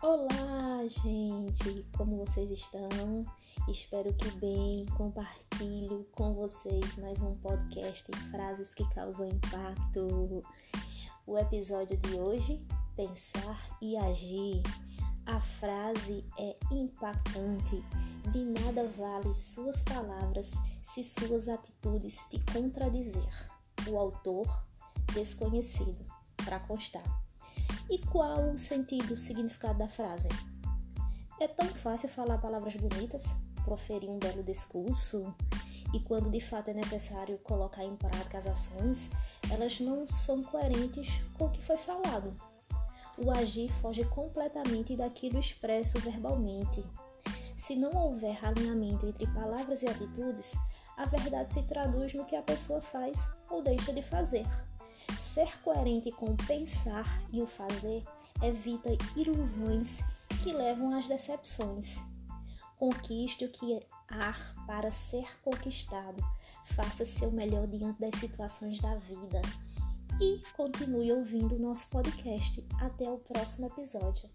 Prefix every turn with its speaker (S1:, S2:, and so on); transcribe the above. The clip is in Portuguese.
S1: Olá, gente! Como vocês estão? Espero que bem. Compartilho com vocês mais um podcast em frases que causam impacto. O episódio de hoje: Pensar e Agir. A frase é impactante. De nada vale suas palavras se suas atitudes te contradizer. O autor desconhecido, para constar. E qual o sentido, o significado da frase? É tão fácil falar palavras bonitas, proferir um belo discurso, e quando de fato é necessário colocar em prática as ações, elas não são coerentes com o que foi falado. O agir foge completamente daquilo expresso verbalmente. Se não houver alinhamento entre palavras e atitudes, a verdade se traduz no que a pessoa faz ou deixa de fazer. Ser coerente com o pensar e o fazer evita ilusões que levam às decepções. Conquiste o que há para ser conquistado. Faça seu melhor diante das situações da vida. E continue ouvindo o nosso podcast. Até o próximo episódio.